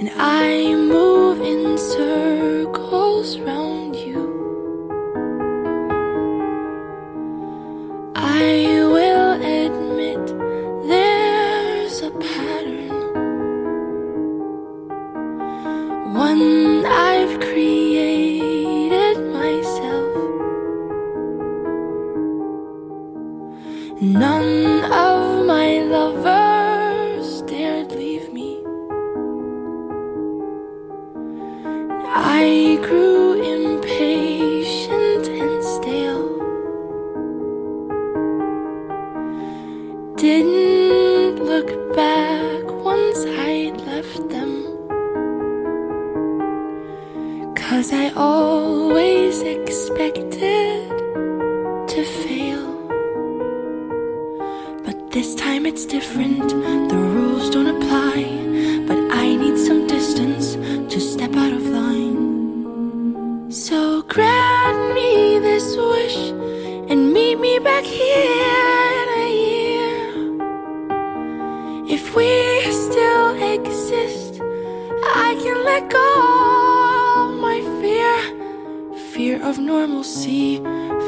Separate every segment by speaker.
Speaker 1: and I move in circles round Of my lovers dared leave me. I grew impatient and stale. Didn't look back once I'd left them. Cause I always expected to fail. This time it's different. The rules don't apply. But I need some distance to step out of line. So grant me this wish and meet me back here in a year. If we still exist, I can let go of my fear. Fear of normalcy,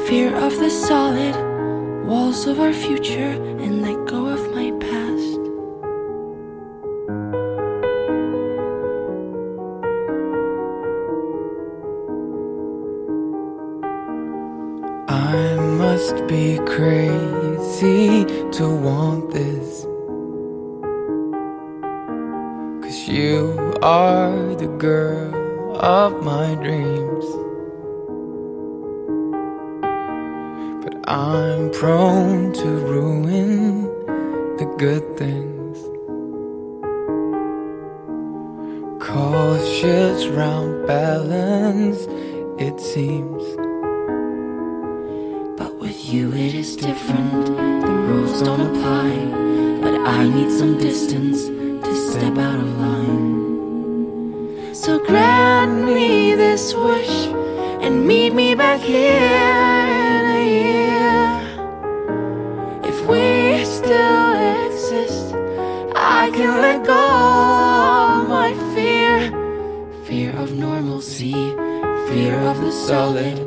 Speaker 1: fear of the solid walls of our future and let go of my past.
Speaker 2: I must be crazy to want this. Cause you are the girl of my dreams. I'm prone to ruin the good things. Cautious round balance, it seems.
Speaker 1: But with you it is different. The rules don't apply. But I need some distance to step out of line. So grant me this wish and meet me back here Let go of my fear. Fear of normalcy, fear of the solid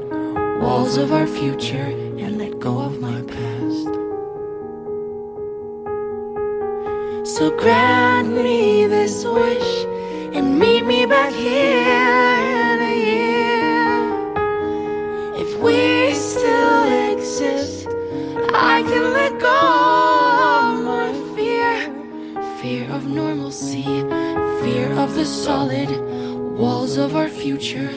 Speaker 1: walls of our future, and let go of my past. So grant me this wish fear of the solid walls of our future,